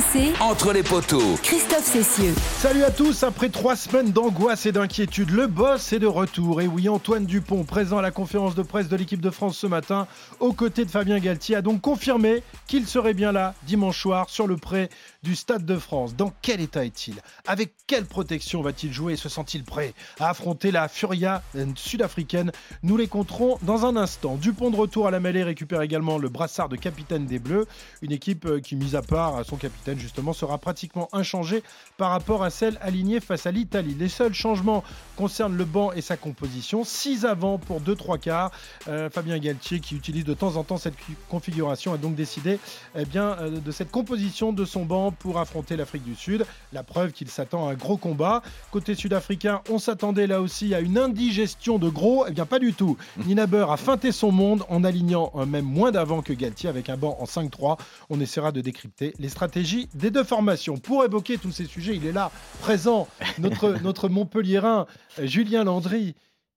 RMC, Entre les poteaux. Christophe Cessieux. Salut à tous, après trois semaines d'angoisse et d'inquiétude, le boss est de retour. Et oui, Antoine Dupont, présent à la conférence de presse de l'équipe de France ce matin, aux côtés de Fabien Galtier, a donc confirmé qu'il serait bien là dimanche soir sur le pré du Stade de France. Dans quel état est-il? Avec quelle protection va-t-il jouer Se sent-il prêt à affronter la Furia sud-africaine? Nous les compterons dans un instant. Dupont de retour à la mêlée récupère également le brassard de capitaine des Bleus, une équipe euh, qui, mise à part à son capitaine justement, sera pratiquement inchangée par rapport à celle alignée face à l'Italie. Les seuls changements concernent le banc et sa composition. 6 avant pour 2-3 quarts. Euh, Fabien Galtier, qui utilise de temps en temps cette configuration, a donc décidé eh bien, euh, de cette composition de son banc pour affronter l'Afrique du Sud. La preuve qu'il s'attend à un gros combat. Côté sud-africain, on s'attendait là aussi à une indigestion de gros. Eh bien, pas du tout. Nina Beur a feinté son monde en alignant euh, même moins d'avant que Galtier avec un banc en 5-3. On essaiera de décrypter les stratégies des deux formations. Pour évoquer tous ces sujets, il est là, présent, notre, notre Montpellierin, Julien Landry.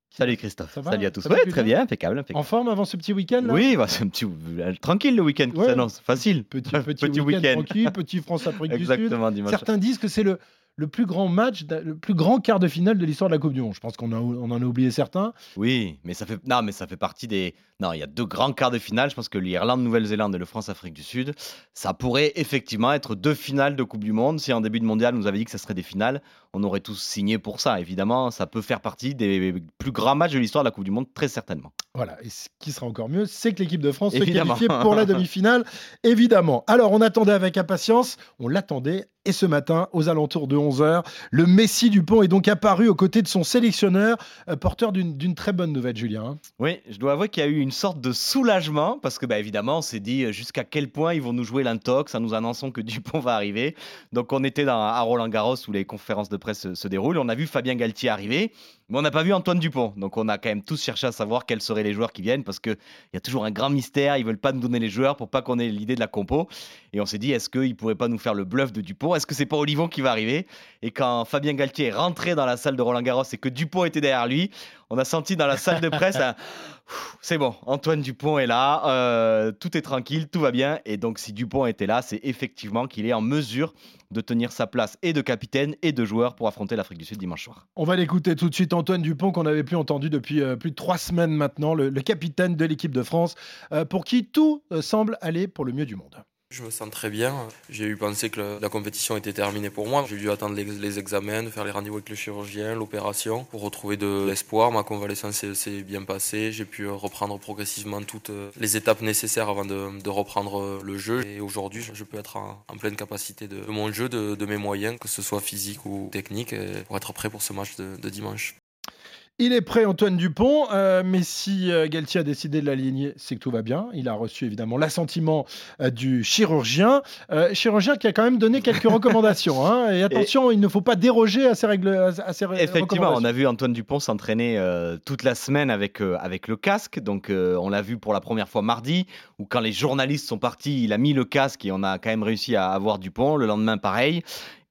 Salut Christophe. Va Salut à tous. Ça va, Ouais, très bien, impeccable. impeccable. En forme avant ce petit week-end Oui, bah, c'est un petit euh, tranquille le week-end qui Ouais. s'annonce, facile. Petit, petit, week-end tranquille, petit France-Afrique du Sud. Exactement, dimanche. Certains disent que c'est le, le plus grand match, le plus grand quart de finale de l'histoire de la Coupe du Monde. Je pense qu'on on en a oublié certains. Oui, mais ça fait non, mais ça fait partie des. Non, il y a deux grands quarts de finale. Je pense que l'Irlande, Nouvelle-Zélande et le France-Afrique du Sud, ça pourrait effectivement être deux finales de Coupe du Monde. Si en début de mondial, on nous avait dit que ça serait des finales, on aurait tous signé pour ça. Évidemment, ça peut faire partie des plus grands matchs de l'histoire de la Coupe du Monde, très certainement. Voilà, et ce qui sera encore mieux, c'est que l'équipe de France Évidemment. se qualifie pour la demi-finale, évidemment. Alors, on attendait avec impatience, on l'attendait, et ce matin, aux alentours de 11h, le Messi Dupont est donc apparu aux côtés de son sélectionneur, euh, porteur d'une très bonne nouvelle, Julien. hein. Oui, je dois avouer qu'il y a eu une sorte de soulagement parce que, bah, évidemment, on s'est dit euh, jusqu'à quel point ils vont nous jouer l'intox. Ça nous annonçons que Dupont va arriver. Donc, on était à Roland Garros où les conférences de presse se, se déroulent. On a vu Fabien Galtier arriver, mais on n'a pas vu Antoine Dupont. Donc, on a quand même tous cherché à savoir quels seraient les joueurs qui viennent parce qu'il y a toujours un grand mystère. Ils veulent pas nous donner les joueurs pour pas qu'on ait l'idée de la compo. Et on s'est dit, est-ce qu'ils pourraient pas nous faire le bluff de Dupont? Est-ce que c'est pas Olivon qui va arriver? Et quand Fabien Galtier est rentré dans la salle de Roland Garros et que Dupont était derrière lui, on a senti dans la salle de presse C'est bon, Antoine Dupont est là, euh, tout est tranquille, tout va bien. Et donc, si Dupont était là, c'est effectivement qu'il est en mesure de tenir sa place et de capitaine et de joueur pour affronter l'Afrique du Sud dimanche soir. On va l'écouter tout de suite, Antoine Dupont, qu'on n'avait plus entendu depuis euh, plus de trois semaines maintenant, le, capitaine de l'équipe de France, euh, pour qui tout euh, semble aller pour le mieux du monde. Je me sens très bien. J'ai eu pensé que la compétition était terminée pour moi. J'ai dû attendre les, examens, faire les rendez-vous avec le chirurgien, l'opération, pour retrouver de l'espoir. Ma convalescence s'est- bien passée. J'ai pu reprendre progressivement toutes les étapes nécessaires avant de, reprendre le jeu. Et aujourd'hui, je- peux être en, pleine capacité de, mon jeu, de, de mes moyens, que ce soit physique ou technique, pour être prêt pour ce match de dimanche. Il est prêt, Antoine Dupont, euh, mais si euh, Galtier a décidé de l'aligner, c'est que tout va bien. Il a reçu évidemment l'assentiment euh, du chirurgien. Euh, chirurgien qui a quand même donné quelques recommandations. hein. Et attention, il ne faut pas déroger à ces règles. À, ces Effectivement, on a vu Antoine Dupont s'entraîner toute la semaine avec, avec le casque. Donc, on l'a vu pour la première fois mardi, où quand les journalistes sont partis, il a mis le casque et on a quand même réussi à avoir Dupont. Le lendemain, pareil.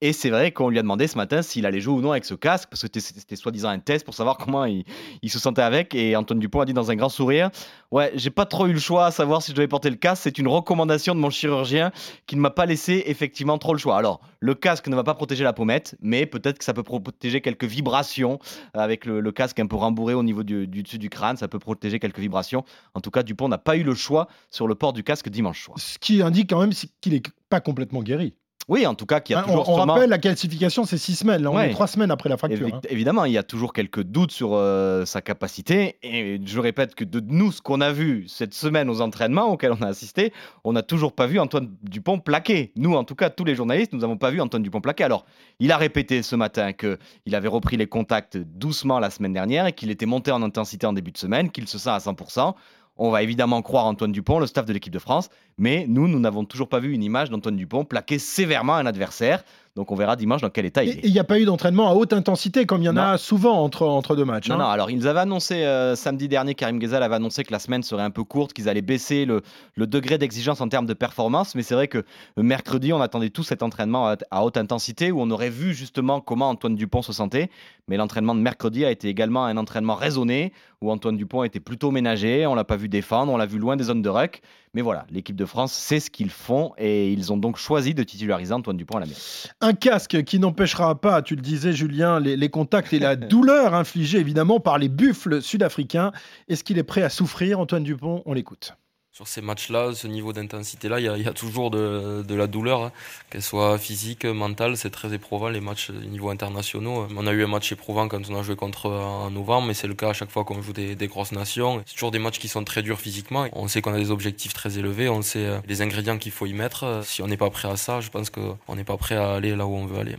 Et c'est vrai qu'on lui a demandé ce matin s'il allait jouer ou non avec ce casque, parce que c'était- soi-disant un test pour savoir comment il, se sentait avec. Et Antoine Dupont a dit dans un grand sourire Ouais, j'ai pas trop eu le choix à savoir si je devais porter le casque. C'est une recommandation de mon chirurgien qui ne m'a pas laissé effectivement trop le choix. Alors, le casque ne va pas protéger la pommette, mais peut-être que ça peut protéger quelques vibrations avec le, casque un peu rembourré au niveau du, du dessus du crâne. Ça peut protéger quelques vibrations. En tout cas, Dupont n'a pas eu le choix sur le port du casque dimanche soir. Ce qui indique quand même qu'il n'est pas complètement guéri. Oui, en tout cas, qu'il y a Hein, on toujours on sûrement- rappelle, la classification, c'est six semaines. Là, on Ouais. est trois semaines après la fracture. Évi- hein. Évidemment, il y a toujours quelques doutes sur euh, sa capacité. Et je répète que de nous, ce qu'on a vu cette semaine aux entraînements auxquels on a assisté, on n'a toujours pas vu Antoine Dupont plaqué. Nous, en tout cas, tous les journalistes, nous n'avons pas vu Antoine Dupont plaqué. Alors, il a répété ce matin qu'il avait repris les contacts doucement la semaine dernière et qu'il était monté en intensité en début de semaine, qu'il se sent à 100%. On va évidemment croire Antoine Dupont, le staff de l'équipe de France, mais nous, nous n'avons toujours pas vu une image d'Antoine Dupont plaquer sévèrement un adversaire. Donc on verra dimanche dans quel état il est. il n'y a pas eu d'entraînement à haute intensité comme il y en Non. a souvent entre, entre deux matchs. Non, hein. non, alors ils avaient annoncé euh, samedi dernier, Karim Ghezal avait annoncé que la semaine serait un peu courte, qu'ils allaient baisser le, le degré d'exigence en termes de performance, mais c'est vrai que euh, mercredi, on attendait tous cet entraînement à, à haute intensité où on aurait vu justement comment Antoine Dupont se sentait, mais l'entraînement de mercredi a été également un entraînement raisonné où Antoine Dupont était plutôt ménagé, on l'a pas vu défendre, on l'a vu loin des zones de ruck, Mais voilà, l'équipe de France sait ce qu'ils font et ils ont donc choisi de titulariser Antoine Dupont à la mer. Un casque qui n'empêchera pas, tu le disais Julien, les, les contacts et la douleur infligée évidemment par les buffles sud-africains. Est-ce qu'il est prêt à souffrir, Antoine Dupont? On l'écoute sur ces matchs-là, ce niveau d'intensité-là, il y, a toujours de, la douleur, hein. qu'elle soit physique, mentale, c'est très éprouvant les matchs niveau internationaux. On a eu un match éprouvant quand on a joué contre en novembre, mais c'est le cas à chaque fois qu'on joue des, grosses nations. C'est toujours des matchs qui sont très durs physiquement. On sait qu'on a des objectifs très élevés, on sait euh, les ingrédients qu'il faut y mettre. Si on n'est pas prêt à ça, je pense qu'on n'est pas prêt à aller là où on veut aller.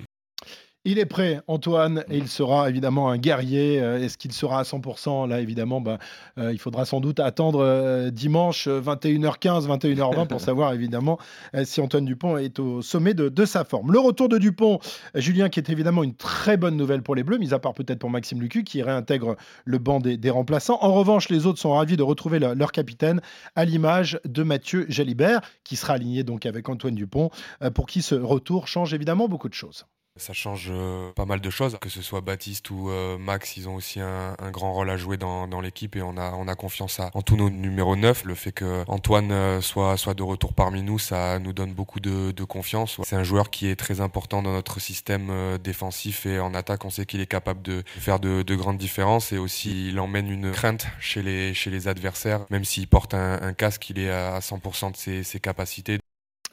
Il est prêt, Antoine, et il sera évidemment un guerrier. Euh, est-ce qu'il sera à 100% Là, évidemment, ben, euh, il faudra sans doute attendre euh, dimanche 21h15, 21h20 pour savoir évidemment si Antoine Dupont est au sommet de, sa forme. Le retour de Dupont, Julien, qui est évidemment une très bonne nouvelle pour les Bleus, mis à part peut-être pour Maxime Lucu, qui réintègre le banc des, remplaçants. En revanche, les autres sont ravis de retrouver leur capitaine, à l'image de Mathieu Jalibert, qui sera aligné donc avec Antoine Dupont, pour qui ce retour change évidemment beaucoup de choses. Ça change euh, pas mal de choses, que ce soit Baptiste ou euh, Max, ils ont aussi un, grand rôle à jouer dans, l'équipe et on a, on a confiance en tous nos numéros 9. Le fait que Antoine euh, soit, de retour parmi nous, ça nous donne beaucoup de, confiance. C'est un joueur qui est très important dans notre système défensif et en attaque, on sait qu'il est capable de faire de, grandes différences et aussi il emmène une crainte chez les, adversaires, même s'il porte un, casque, il est à 100% de ses capacités.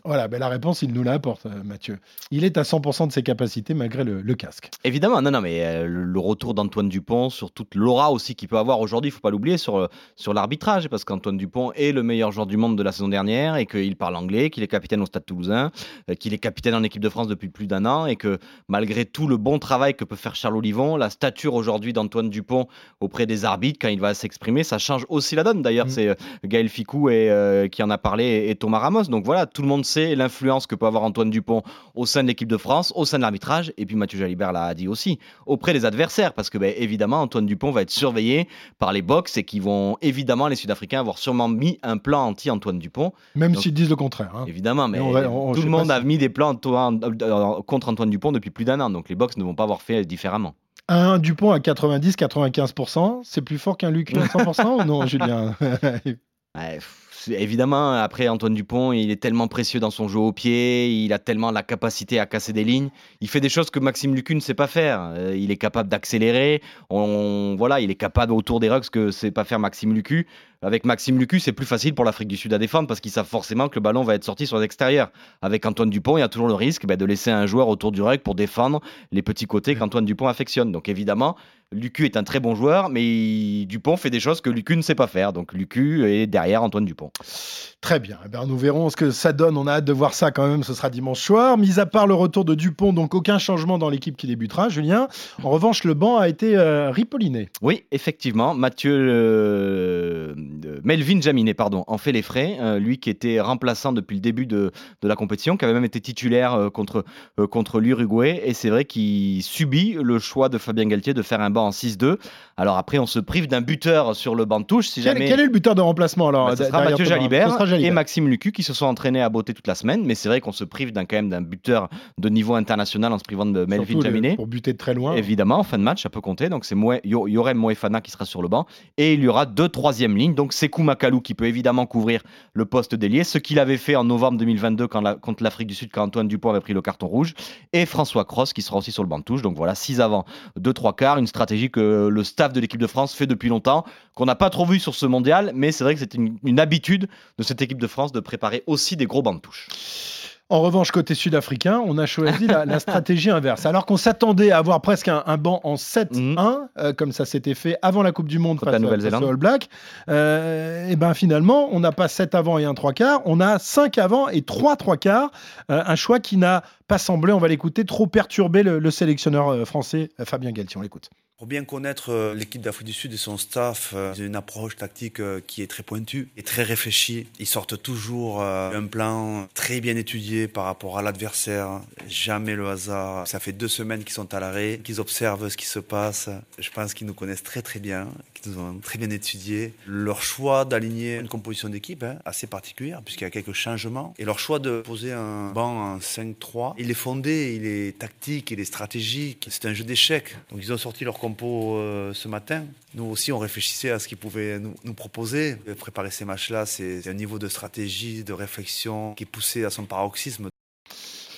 Voilà, ben la réponse, il nous la apporte, euh, Mathieu. Il est à 100% de ses capacités malgré le, casque. Évidemment, non, non, mais euh, le retour d'Antoine Dupont sur toute l'aura aussi qu'il peut avoir aujourd'hui, il faut pas l'oublier, sur, euh, sur l'arbitrage, parce qu'Antoine Dupont est le meilleur joueur du monde de la saison dernière et qu'il parle anglais, qu'il est capitaine au Stade toulousain, qu'il est capitaine en équipe de France depuis plus d'un an et que malgré tout le bon travail que peut faire Charles Olivon, la stature aujourd'hui d'Antoine Dupont auprès des arbitres, quand il va s'exprimer, ça change aussi la donne. D'ailleurs, mm. c'est Gaël Ficou et, qui en a parlé et Thomas Ramos. Donc voilà, tout le monde sait l'influence que peut avoir Antoine Dupont au sein de l'équipe de France, au sein de l'arbitrage, et puis Mathieu Jalibert l'a dit aussi, auprès des adversaires, parce que ben, évidemment Antoine Dupont va être surveillé par les box et qui vont évidemment les Sud-Africains avoir sûrement mis un plan anti-Antoine Dupont. Même s'ils disent le contraire. Hein. Évidemment, mais tout le monde a mis des plans euh, contre Antoine Dupont depuis plus d'un an, donc les box ne vont pas avoir fait différemment. Un Dupont à 90-95%, c'est plus fort qu'un Luc à 100% ou non, Julien? Évidemment, après Antoine Dupont, il est tellement précieux dans son jeu au pied, il a tellement la capacité à casser des lignes. Il fait des choses que Maxime Lucu ne sait pas faire. Euh, il est capable d'accélérer. Voilà, il est capable autour des rucks que ne sait pas faire Maxime Lucu. Avec Maxime Lucu, c'est plus facile pour l'Afrique du Sud à défendre parce qu'ils savent forcément que le ballon va être sorti sur l'extérieur. Avec Antoine Dupont, il y a toujours le risque bah, de laisser un joueur autour du ruck pour défendre les petits côtés qu'Antoine Dupont affectionne. Donc évidemment, Lucu est un très bon joueur, mais Dupont fait des choses que Lucu ne sait pas faire. Donc Lucu est derrière Antoine Dupont. Très bien. Eh nous verrons ce que ça donne. On a hâte de voir ça quand même. Ce sera dimanche soir. Mis à part le retour de Dupont, donc aucun changement dans l'équipe qui débutera. Julien. En revanche, le banc a été euh, ripolliné. Oui, effectivement. Mathieu euh, Melvin Jaminet, pardon, en fait les frais. Euh, lui qui était remplaçant depuis le début de, la compétition, qui avait même été titulaire contre, contre l'Uruguay. Et c'est vrai qu'il subit le choix de Fabien Galtier de faire un banc en 6-2. Alors après, on se prive d'un buteur sur le banc de touche. Si quel, jamais... quel est le buteur de remplacement alors bah, Mathieu Jalibert, et Maxime Lucu qui se sont entraînés à beauté toute la semaine. Mais c'est vrai qu'on se prive d'un quand même d'un buteur de niveau international en se privant de Melvin Jaminet. Pour buter de très loin. Évidemment, en fin de match, ça peut compter. Donc c'est Yorem Moefana qui sera sur le banc. Et il y aura deux troisième lignes. Donc Sekou Makalou qui peut évidemment couvrir le poste d'ailier, ce qu'il avait fait en novembre 2022 quand contre l'Afrique du Sud quand Antoine Dupont avait pris le carton rouge. Et François Cross qui sera aussi sur le banc de touche. Donc voilà, 6 avant, 2 3 quarts, une stratégie que le staff de l'équipe de France fait depuis longtemps, qu'on n'a pas trop vu sur ce mondial, mais c'est vrai que c'est une, habitude de cette équipe de France de préparer aussi des gros bancs de touche. En revanche, côté sud-africain, on a choisi la, stratégie inverse. Alors qu'on s'attendait à avoir presque un, banc en 7-1, mhm. euh, comme ça s'était fait avant la Coupe du Monde face, face All Black, euh, et ben finalement, on n'a pas 7 avant et un 3 quarts, on a 5 avant et 3 3 quarts. Euh, un choix qui n'a pas semblé, on va l'écouter, trop perturber le, le sélectionneur français Fabien Galtier. On l'écoute. Pour bien connaître euh, l'équipe d'Afrique du Sud et son staff, euh, ils ont une approche tactique euh, qui est très pointue et très réfléchie. Ils sortent toujours un plan très bien étudié par rapport à l'adversaire. Jamais le hasard. Ça fait deux semaines qu'ils sont à l'arrêt, qu'ils observent ce qui se passe. Je pense qu'ils nous connaissent très très bien, qu'ils nous ont très bien étudié. Leur choix d'aligner une composition d'équipe hein, assez particulière puisqu'il y a quelques changements. Et leur choix de poser un banc en 5-3, il est fondé, il est tactique, il est stratégique. C'est un jeu d'échecs. Donc ils ont sorti leur euh, ce matin, nous aussi, on réfléchissait à ce qu'ils pouvaient nous, proposer. Préparer ces matchs-là, c'est un niveau de stratégie, de réflexion qui poussé à son paroxysme.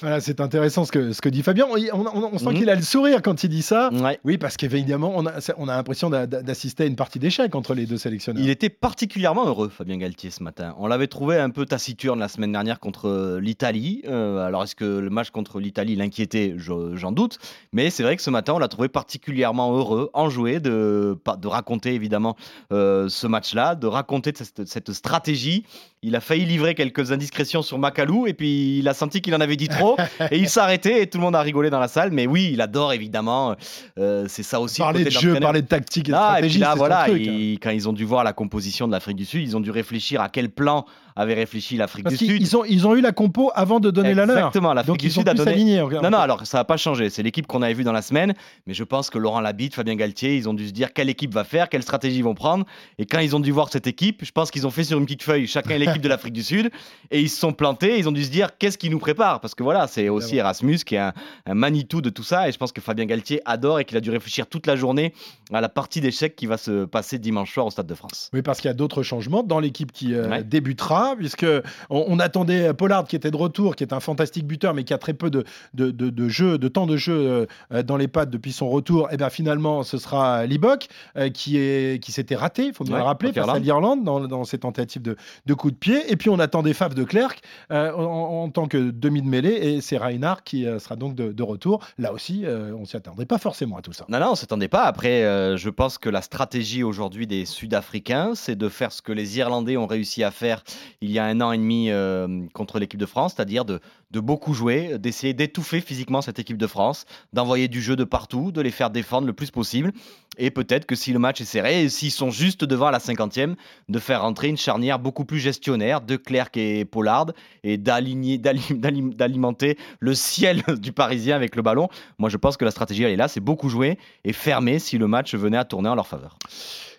Voilà, c'est intéressant ce que, ce que dit Fabien. On, sent mhm. qu'il a le sourire quand il dit ça. Oui, parce qu'évidemment, on a, on a l'impression d'assister à une partie d'échec entre les deux sélectionneurs. Il était particulièrement heureux, Fabien Galtier, ce matin. On l'avait trouvé un peu taciturne la semaine dernière contre euh, l'Italie. Euh, alors, est-ce que le match contre l'Italie l'inquiétait? J'en doute. Mais c'est vrai que ce matin, on l'a trouvé particulièrement heureux, enjoué de, de raconter évidemment euh, ce match-là, de raconter cette, cette stratégie. Il a failli livrer quelques indiscrétions sur Macalou et puis il a senti qu'il en avait dit trop et il s'est arrêté et tout le monde a rigolé dans la salle. Mais oui, il adore évidemment. Euh, c'est ça aussi. Parler de jeu, parler de tactique et de ah, stratégie. là, voilà, hein. quand ils ont dû voir la composition de l'Afrique du Sud, ils ont dû réfléchir à quel plan avait réfléchi l'Afrique du Sud. Ils ont, ils ont eu la compo avant de donner la leur. Exactement, l'Afrique du Sud a donné. Non, non, alors ça n'a pas changé. C'est l'équipe qu'on avait vue dans la semaine. Mais je pense que Laurent Labitte, Fabien Galtier, ils ont dû se dire quelle équipe va faire, quelle stratégie ils vont prendre. Et quand ils ont dû voir cette équipe, je pense qu'ils ont fait sur une petite feuille chacun l'équipe de l'Afrique du Sud. Et ils se sont plantés. Ils ont dû se dire qu'est-ce qui nous prépare? Parce que voilà, c'est aussi Erasmus qui est un, un, Manitou de tout ça. Et je pense que Fabien Galtier adore et qu'il a dû réfléchir toute la journée à la partie d'échecs qui va se passer dimanche soir au Stade de France. Oui, parce qu'il y a d'autres changements dans l'équipe qui euh, débutera, puisque on, attendait Pollard qui était de retour, qui est un fantastique buteur, mais qui a très peu de, de, de, jeu, de temps de jeu euh, dans les pattes depuis son retour. Et eh bien finalement, ce sera Libok euh, qui est qui s'était raté, il faut nous le rappeler, face à l'Irlande dans, dans, ses tentatives de, de coup de pied. Et puis on attendait Faf de Clerc en, en, tant que demi de mêlée, et c'est Reinhardt qui sera donc de, retour. Là aussi, on s'y attendrait pas forcément à tout ça. Non, non, on s'attendait pas. Après, je pense que la stratégie aujourd'hui des Sud-Africains, c'est de faire ce que les Irlandais ont réussi à faire il y a un an et demi euh, contre l'équipe de France, c'est-à-dire de, de, beaucoup jouer, d'essayer d'étouffer physiquement cette équipe de France, d'envoyer du jeu de partout, de les faire défendre le plus possible. Et peut-être que si le match est serré, s'ils sont juste devant la cinquantième, de faire rentrer une charnière beaucoup plus gestionnaire de Clerc et Pollard et d'alimenter le ciel du Parisien avec le ballon. Moi, je pense que la stratégie, elle est là, c'est beaucoup jouer et fermer si le match venait à tourner en leur faveur.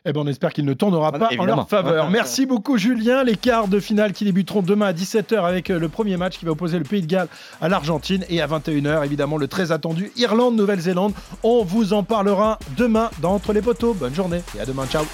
Eh ben, on espère qu'il ne tournera pas en leur faveur. Merci beaucoup, Julien. Les quarts de finale qui débuteront demain à 17h avec euh, le premier match qui va opposer le Pays de Galles à l'Argentine et à 21h, évidemment, le très attendu Irlande-Nouvelle-Zélande. On vous en parlera demain dans Entre les poteaux. Bonne journée et à demain. Ciao.